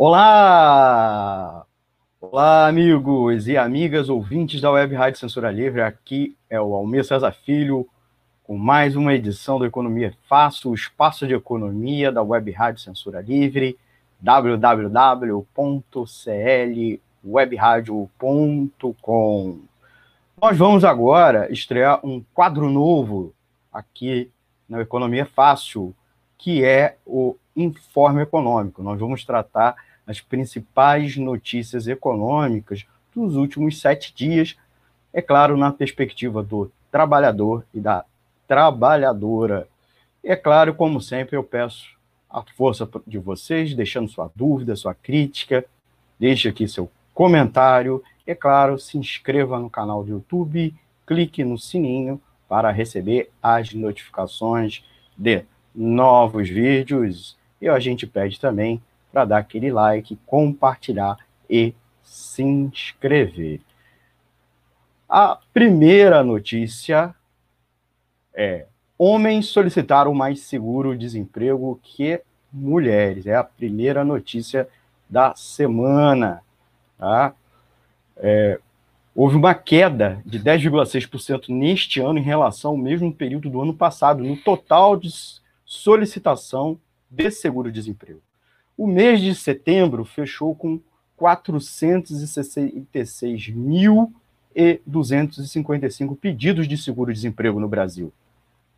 Olá! Olá, amigos e amigas ouvintes da Web Rádio Censura Livre. Aqui é o Almir César Filho com mais uma edição do Economia Fácil, o espaço de economia da Web Rádio Censura Livre, www.clwebradio.com. Nós vamos agora estrear um quadro novo aqui na Economia Fácil, que é o Informe Econômico. Nós vamos tratar as principais notícias econômicas dos últimos sete dias, é claro, na perspectiva do trabalhador e da trabalhadora. É claro, como sempre, eu peço a força de vocês, deixando sua dúvida, sua crítica, deixe aqui seu comentário. É claro, se inscreva no canal do YouTube, clique no sininho para receber as notificações de novos vídeos. E a gente pede também para dar aquele like, compartilhar e se inscrever. A primeira notícia é: homens solicitaram mais seguro-desemprego que mulheres. É a primeira notícia da semana. Tá? É, houve uma queda de 10,6% neste ano em relação ao mesmo período do ano passado, no total de solicitação de seguro-desemprego. O mês de setembro fechou com 466.255 pedidos de seguro-desemprego no Brasil.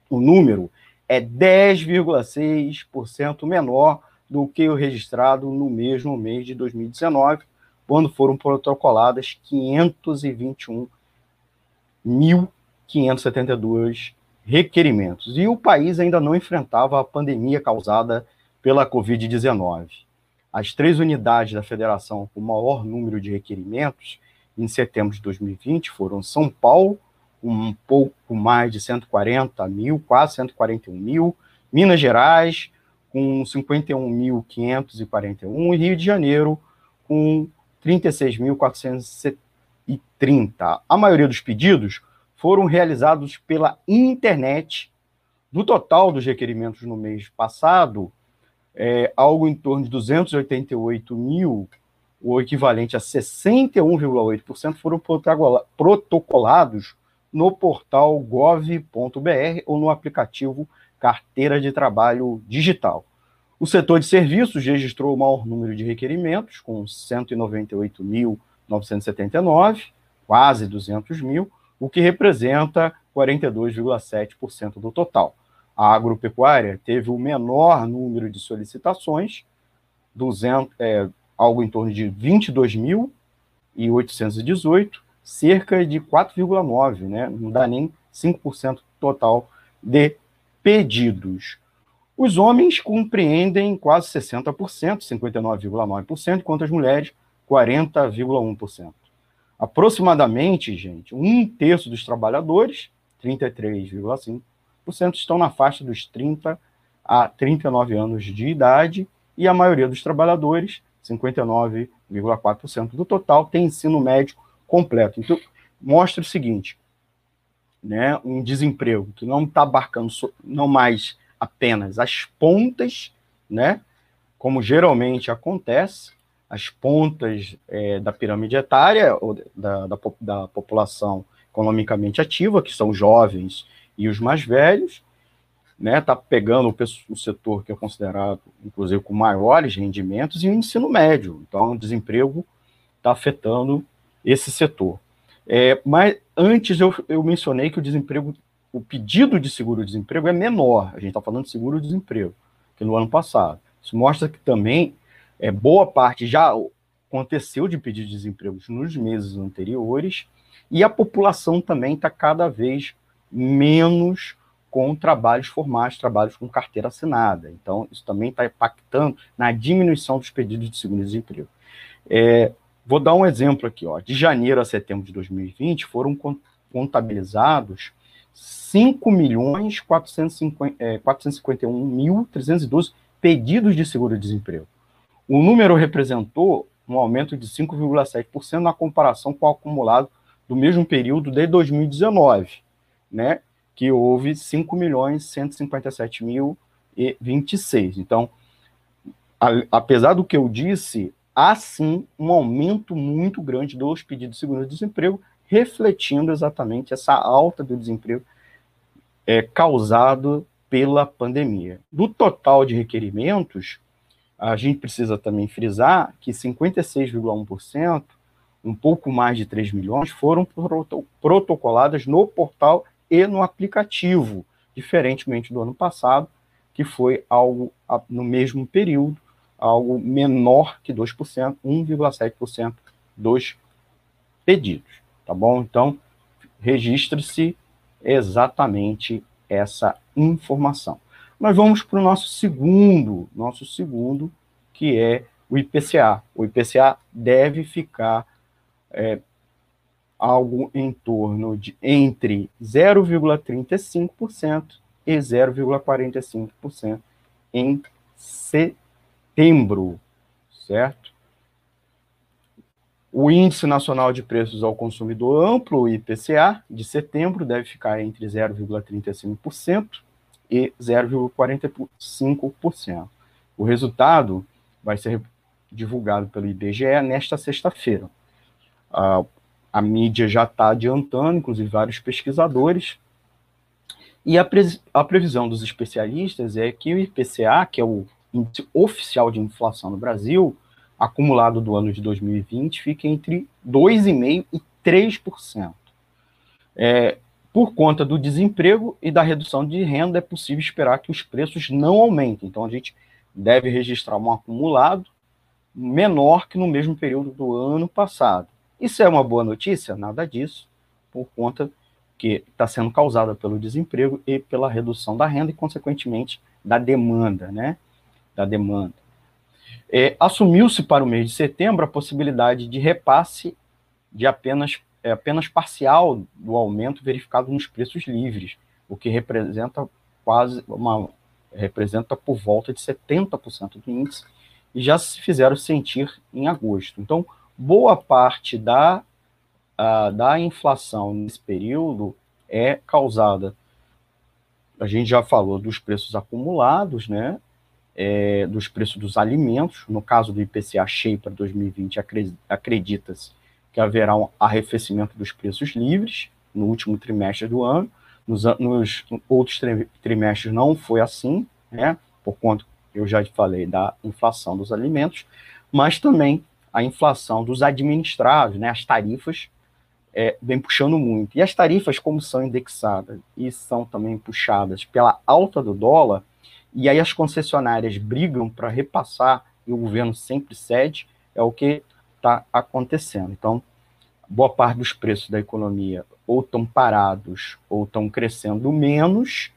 O número é 10,6% menor do que o registrado no mesmo mês de 2019, quando foram protocoladas 521.572 requerimentos. E o país ainda não enfrentava a pandemia causada pela Covid-19. As três unidades da federação com maior número de requerimentos em setembro de 2020 foram São Paulo, um pouco mais de 140 mil, quase 141 mil, Minas Gerais, com 51.541, e Rio de Janeiro, com 36.430. A maioria dos pedidos foram realizados pela internet. Do total dos requerimentos no mês passado, é, algo em torno de 288 mil, o equivalente a 61,8%, foram protocolados no portal gov.br ou no aplicativo Carteira de Trabalho Digital. O setor de serviços registrou o maior número de requerimentos, com 198.979, quase 200 mil, o que representa 42,7% do total. A agropecuária teve o menor número de solicitações, 200, é, algo em torno de 22.818, cerca de 4,9%, né? não dá nem 5% total de pedidos. Os homens compreendem quase 60%, 59,9%, enquanto as mulheres, 40,1%. Aproximadamente, gente, um terço dos trabalhadores, 33,5%, estão na faixa dos 30 a 39 anos de idade e a maioria dos trabalhadores, 59,4% do total, tem ensino médio completo. Então, mostra o seguinte, né, um desemprego que não está abarcando não mais apenas as pontas, né, como geralmente acontece, as pontas é, da pirâmide etária ou da, da, da população economicamente ativa, que são jovens e os mais velhos, né, tá pegando o, o, setor que é considerado, inclusive, com maiores rendimentos e o ensino médio. Então, o desemprego está afetando esse setor. É, mas antes eu, eu mencionei que o desemprego, o pedido de seguro-desemprego é menor. A gente está falando de seguro-desemprego, que no ano passado. Isso mostra que também é, boa parte já aconteceu de pedido de desemprego nos meses anteriores, e a população também está cada vez menos com trabalhos formais, trabalhos com carteira assinada. Então, isso também está impactando na diminuição dos pedidos de seguro-desemprego. É, vou dar um exemplo aqui. Ó. De janeiro a setembro de 2020, foram contabilizados 5 milhões 451.312 é, pedidos de seguro-desemprego. O número representou um aumento de 5,7% na comparação com o acumulado do mesmo período de 2019 né, que houve 5 milhões 157 mil e 26. Então, apesar do que eu disse, há sim um aumento muito grande dos pedidos de seguro-desemprego, refletindo exatamente essa alta do desemprego é, causado pela pandemia. Do total de requerimentos, a gente precisa também frisar que 56,1%, um pouco mais de 3 milhões, foram protocoladas no portal e no aplicativo, diferentemente do ano passado, que foi algo no mesmo período, algo menor que 2%, 1,7% dos pedidos, tá bom? Então, registre-se exatamente essa informação. Nós vamos para o nosso segundo, nosso segundo, que é o IPCA. O IPCA deve ficar é, algo em torno de entre 0,35% e 0,45% em setembro, certo? O Índice Nacional de Preços ao Consumidor Amplo, IPCA, de setembro, deve ficar entre 0,35% e 0,45%. O resultado vai ser divulgado pelo IBGE nesta sexta-feira. A, a mídia já está adiantando, inclusive vários pesquisadores, e a, pre, a previsão dos especialistas é que o IPCA, que é o índice oficial de inflação no Brasil, acumulado do ano de 2020 fica entre 2,5% e 3%. É, por conta do desemprego e da redução de renda, é possível esperar que os preços não aumentem. Então, a gente deve registrar um acumulado menor que no mesmo período do ano passado. Isso é uma boa notícia? Nada disso, por conta que está sendo causada pelo desemprego e pela redução da renda e, consequentemente, da demanda, né? Da demanda. É, Assumiu-se para o mês de setembro a possibilidade de repasse de apenas, é, apenas parcial do aumento verificado nos preços livres, o que representa quase uma representa por volta de 70% do índice e já se fizeram sentir em agosto. Então, boa parte da, da inflação nesse período é causada, a gente já falou dos preços acumulados, né? é, dos preços dos alimentos. No caso do IPCA cheio para 2020, acredita-se que haverá um arrefecimento dos preços livres no último trimestre do ano. Nos, nos outros trimestres não foi assim, né, por conta, eu já falei, da inflação dos alimentos, mas também a inflação dos administrados, né, as tarifas, é, vem puxando muito. E as tarifas, como são indexadas e são também puxadas pela alta do dólar, e aí as concessionárias brigam para repassar e o governo sempre cede, é o que está acontecendo. Então, boa parte dos preços da economia ou estão parados ou estão crescendo menos,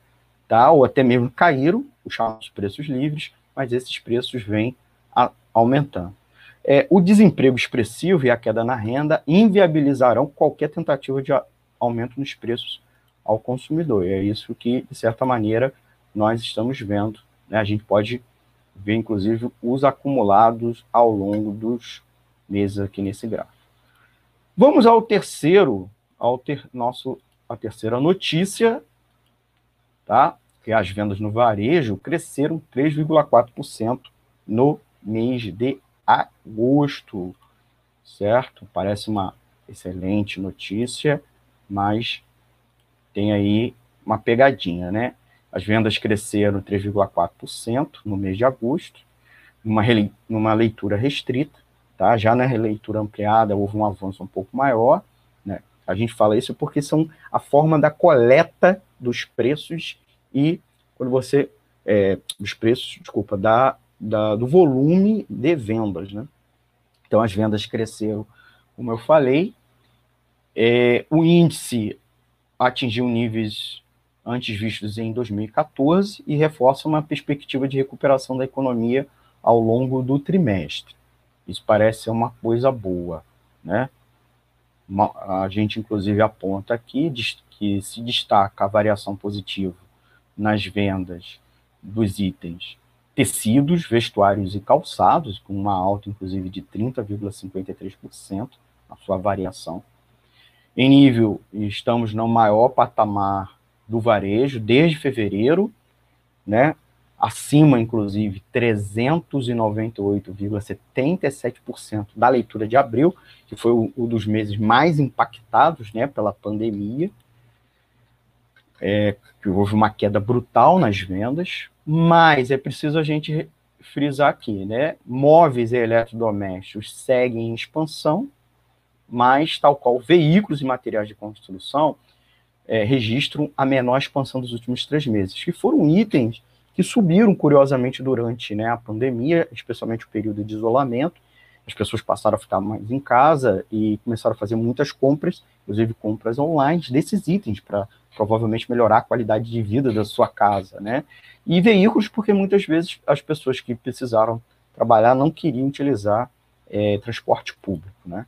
tá? ou até mesmo caíram, os chamados preços livres, mas esses preços vêm a, aumentando. É, o desemprego expressivo e a queda na renda inviabilizarão qualquer tentativa de aumento nos preços ao consumidor. E é isso que, de certa maneira, nós estamos vendo. Né? A gente pode ver, inclusive, os acumulados ao longo dos meses aqui nesse gráfico. Vamos ao terceiro, ao ter, nosso, a terceira notícia, tá? que as vendas no varejo cresceram 3,4% no mês de agosto, certo? Parece uma excelente notícia, mas tem aí uma pegadinha, né? As vendas cresceram 3,4% no mês de agosto, numa, leitura restrita, tá? Já na releitura ampliada houve um avanço um pouco maior, né? A gente fala isso porque são a forma da coleta dos preços e quando você é, os preços, desculpa, da, da, do volume de vendas, né? Então as vendas cresceram, como eu falei, é, o índice atingiu níveis antes vistos em 2014 e reforça uma perspectiva de recuperação da economia ao longo do trimestre. Isso parece ser uma coisa boa, né? A gente, inclusive, aponta aqui que se destaca a variação positiva nas vendas dos itens tecidos, vestuários e calçados, com uma alta, inclusive, de 30,53% a sua variação. Em nível, estamos no maior patamar do varejo desde fevereiro, né? acima, inclusive, 398,77% da leitura de abril, que foi um dos meses mais impactados né, pela pandemia, é, que houve uma queda brutal nas vendas, mas é preciso a gente frisar aqui, né? Móveis e eletrodomésticos seguem em expansão, mas, tal qual veículos e materiais de construção, é, registram a menor expansão dos últimos três meses, que foram itens que subiram curiosamente durante né, a pandemia, especialmente o período de isolamento. As pessoas passaram a ficar mais em casa e começaram a fazer muitas compras, inclusive compras online, desses itens, para provavelmente melhorar a qualidade de vida da sua casa, né? E veículos, porque muitas vezes as pessoas que precisaram trabalhar não queriam utilizar é, transporte público, né?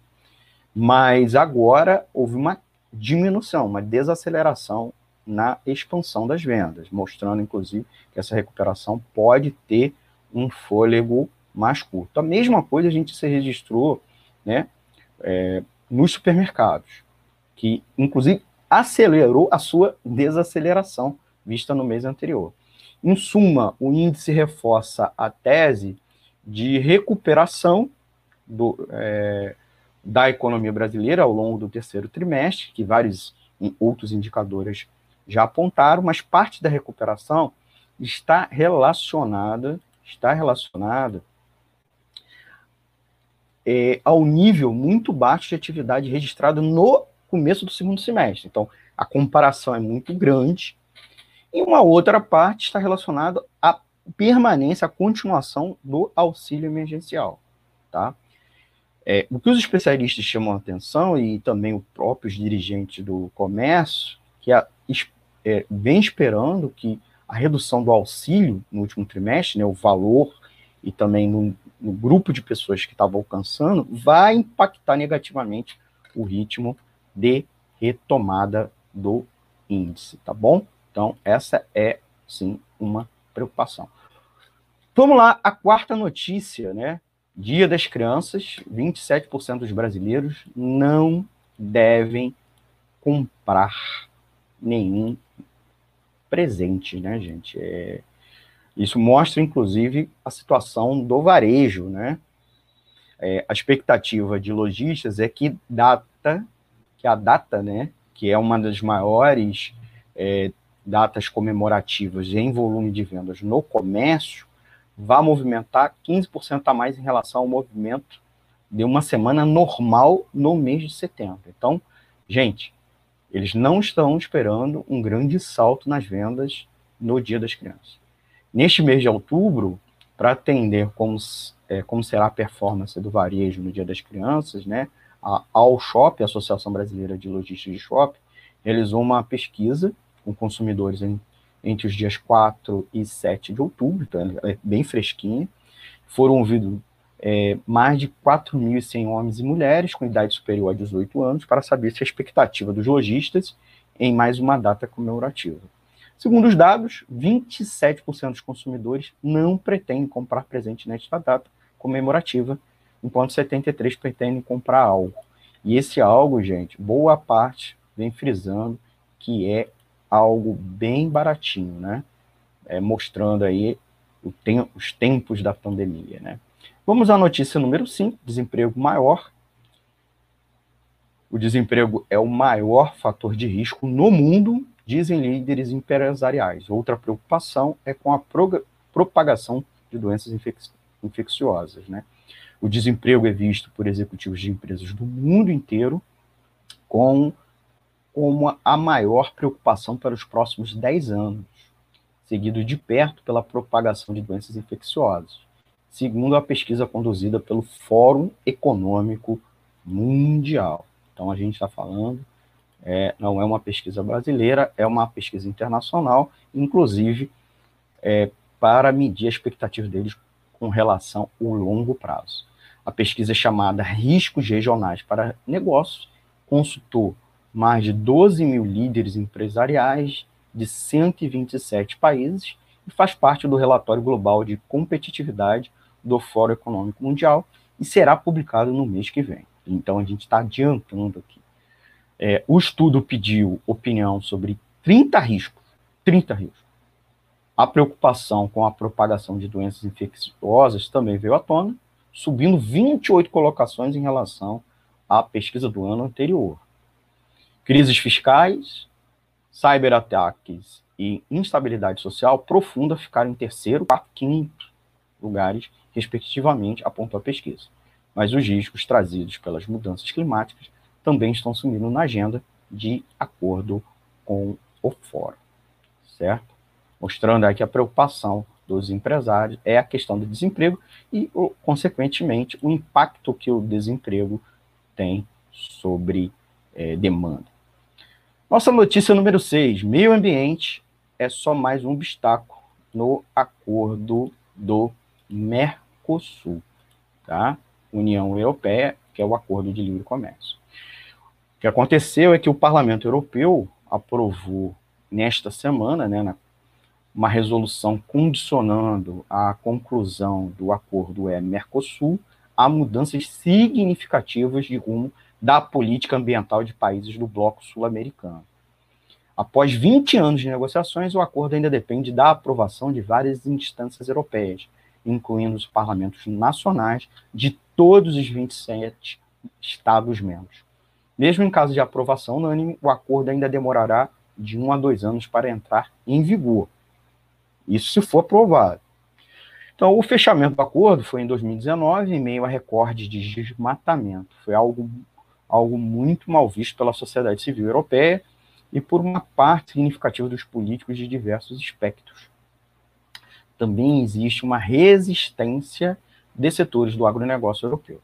Mas agora houve uma diminuição, uma desaceleração na expansão das vendas, mostrando, inclusive, que essa recuperação pode ter um fôlego mais curto. A mesma coisa a gente se registrou né, é, nos supermercados, que, inclusive, acelerou a sua desaceleração vista no mês anterior. Em suma, o índice reforça a tese de recuperação do, é, da economia brasileira ao longo do terceiro trimestre, que vários outros indicadores já apontaram, mas parte da recuperação está relacionada, está relacionada é, ao nível muito baixo de atividade registrado no começo do segundo semestre. Então, a comparação é muito grande. E uma outra parte está relacionada à permanência, à continuação do auxílio emergencial, tá? É, o que os especialistas chamam a atenção, e também os próprios dirigentes do comércio, que a, é, vem esperando que a redução do auxílio no último trimestre, né, o valor e também no, no grupo de pessoas que estava alcançando, vai impactar negativamente o ritmo de retomada do índice, tá bom? Então, essa é, sim, uma preocupação. Vamos lá, a quarta notícia, né? Dia das Crianças, 27% dos brasileiros não devem comprar nenhum presente, né, gente? É, isso mostra, inclusive, a situação do varejo, né? É, a expectativa de lojistas é que data, que a data, né, que é uma das maiores é, datas comemorativas em volume de vendas no comércio, vai movimentar 15% a mais em relação ao movimento de uma semana normal no mês de setembro. Então, gente, eles não estão esperando um grande salto nas vendas no Dia das Crianças. Neste mês de outubro, para atender como, é, como será a performance do varejo no Dia das Crianças, né, a Shop, a Associação Brasileira de Logística de Shopping, realizou uma pesquisa com consumidores em, entre os dias 4 e 7 de outubro, então é bem fresquinha. Foram ouvidos é, mais de 4.100 homens e mulheres com idade superior a 18 anos para saber se a expectativa dos lojistas em mais uma data comemorativa. Segundo os dados, 27% dos consumidores não pretendem comprar presente nesta data comemorativa, enquanto 73% pretendem comprar algo. E esse algo, gente, boa parte vem frisando que é algo bem baratinho, né? É, mostrando aí tem, os tempos da pandemia, né? Vamos à notícia número 5, desemprego maior. O desemprego é o maior fator de risco no mundo, dizem líderes empresariais. Outra preocupação é com a propagação de doenças infec infecciosas. Né? O desemprego é visto por executivos de empresas do mundo inteiro com, como a maior preocupação para os próximos 10 anos, seguido de perto pela propagação de doenças infecciosas segundo a pesquisa conduzida pelo Fórum Econômico Mundial. Então, a gente está falando, é, não é uma pesquisa brasileira, é uma pesquisa internacional, inclusive é, para medir a expectativa deles com relação ao longo prazo. A pesquisa é chamada Riscos Regionais para Negócios consultou mais de 12 mil líderes empresariais de 127 países e faz parte do relatório global de competitividade do Fórum Econômico Mundial e será publicado no mês que vem. Então a gente está adiantando aqui. É, o estudo pediu opinião sobre 30 riscos, 30 riscos, A preocupação com a propagação de doenças infecciosas também veio à tona, subindo 28 colocações em relação à pesquisa do ano anterior. Crises fiscais, cyberataques e instabilidade social profunda ficaram em terceiro, quarto, quinto lugares, respectivamente, apontou a pesquisa. Mas os riscos trazidos pelas mudanças climáticas também estão sumindo na agenda, de acordo com o fórum, certo? Mostrando aqui a preocupação dos empresários é a questão do desemprego e, consequentemente, o impacto que o desemprego tem sobre é, demanda. Nossa notícia número 6: meio ambiente é só mais um obstáculo no acordo do Mercosul, tá? União Europeia, que é o acordo de livre comércio. Que aconteceu é que o Parlamento Europeu aprovou nesta semana, né, uma resolução condicionando a conclusão do acordo é Mercosul a mudanças significativas de rumo da política ambiental de países do bloco sul-americano. Após 20 anos de negociações, o acordo ainda depende da aprovação de várias instâncias europeias, incluindo os parlamentos nacionais de todos os 27 Estados-membros. Mesmo em caso de aprovação unânime, o acordo ainda demorará de um a dois anos para entrar em vigor. Isso se for aprovado. Então, o fechamento do acordo foi em 2019, em meio a recorde de desmatamento. Foi algo, algo muito mal visto pela sociedade civil europeia e por uma parte significativa dos políticos de diversos espectros. Também existe uma resistência de setores do agronegócio europeu.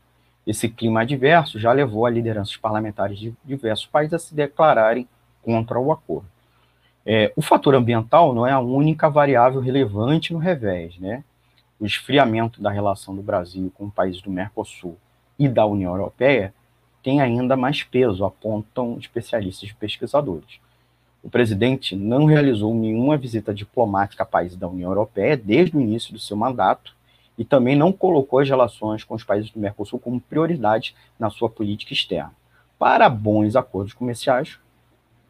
Esse clima adverso já levou a lideranças parlamentares de diversos países a se declararem contra o acordo. É, o fator ambiental não é a única variável relevante no revés, né? O esfriamento da relação do Brasil com países do Mercosul e da União Europeia tem ainda mais peso, apontam especialistas e pesquisadores. O presidente não realizou nenhuma visita diplomática a países da União Europeia desde o início do seu mandato e também não colocou as relações com os países do Mercosul como prioridade na sua política externa. Para bons acordos comerciais,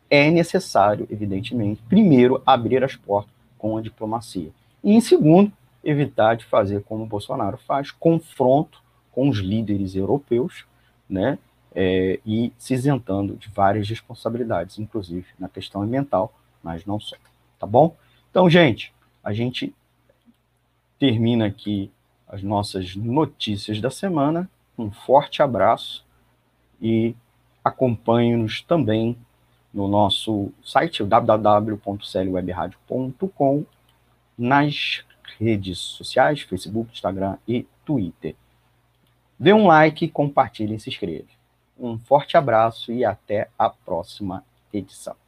é necessário, evidentemente, primeiro abrir as portas com a diplomacia. E, em segundo, evitar de fazer como o Bolsonaro faz, confronto com os líderes europeus, né, é, e se isentando de várias responsabilidades, inclusive na questão ambiental, mas não só. Tá bom? Então, gente, a gente termina aqui as nossas notícias da semana. Um forte abraço e acompanhe-nos também no nosso site www.clwebradio.com, nas redes sociais, Facebook, Instagram e Twitter. Dê um like, compartilhe e se inscreva. Um forte abraço e até a próxima edição.